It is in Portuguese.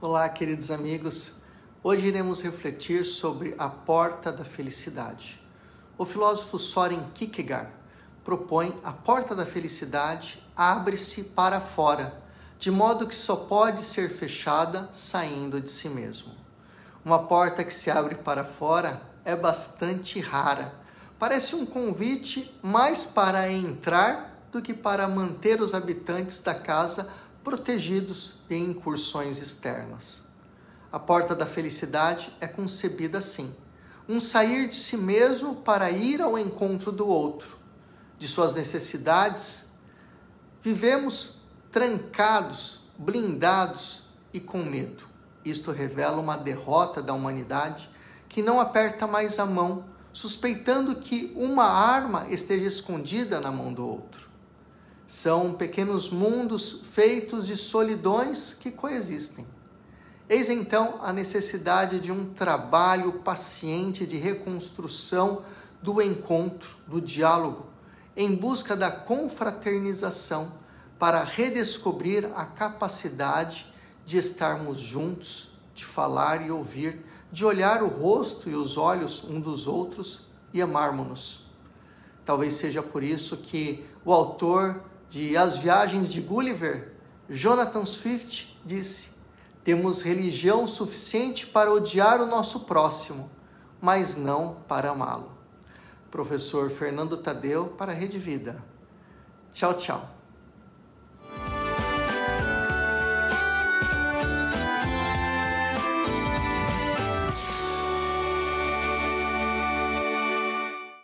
Olá, queridos amigos. Hoje iremos refletir sobre a porta da felicidade. O filósofo Soren Kierkegaard propõe a porta da felicidade abre-se para fora, de modo que só pode ser fechada saindo de si mesmo. Uma porta que se abre para fora é bastante rara. Parece um convite mais para entrar do que para manter os habitantes da casa protegidos de incursões externas. A porta da felicidade é concebida assim: um sair de si mesmo para ir ao encontro do outro, de suas necessidades. Vivemos trancados, blindados e com medo. Isto revela uma derrota da humanidade que não aperta mais a mão, suspeitando que uma arma esteja escondida na mão do outro. São pequenos mundos feitos de solidões que coexistem. Eis então a necessidade de um trabalho paciente de reconstrução do encontro, do diálogo, em busca da confraternização, para redescobrir a capacidade de estarmos juntos, de falar e ouvir, de olhar o rosto e os olhos um dos outros e amarmos-nos. Talvez seja por isso que o autor de As Viagens de Gulliver, Jonathan Swift disse: Temos religião suficiente para odiar o nosso próximo, mas não para amá-lo. Professor Fernando Tadeu para a Rede Vida. Tchau, tchau.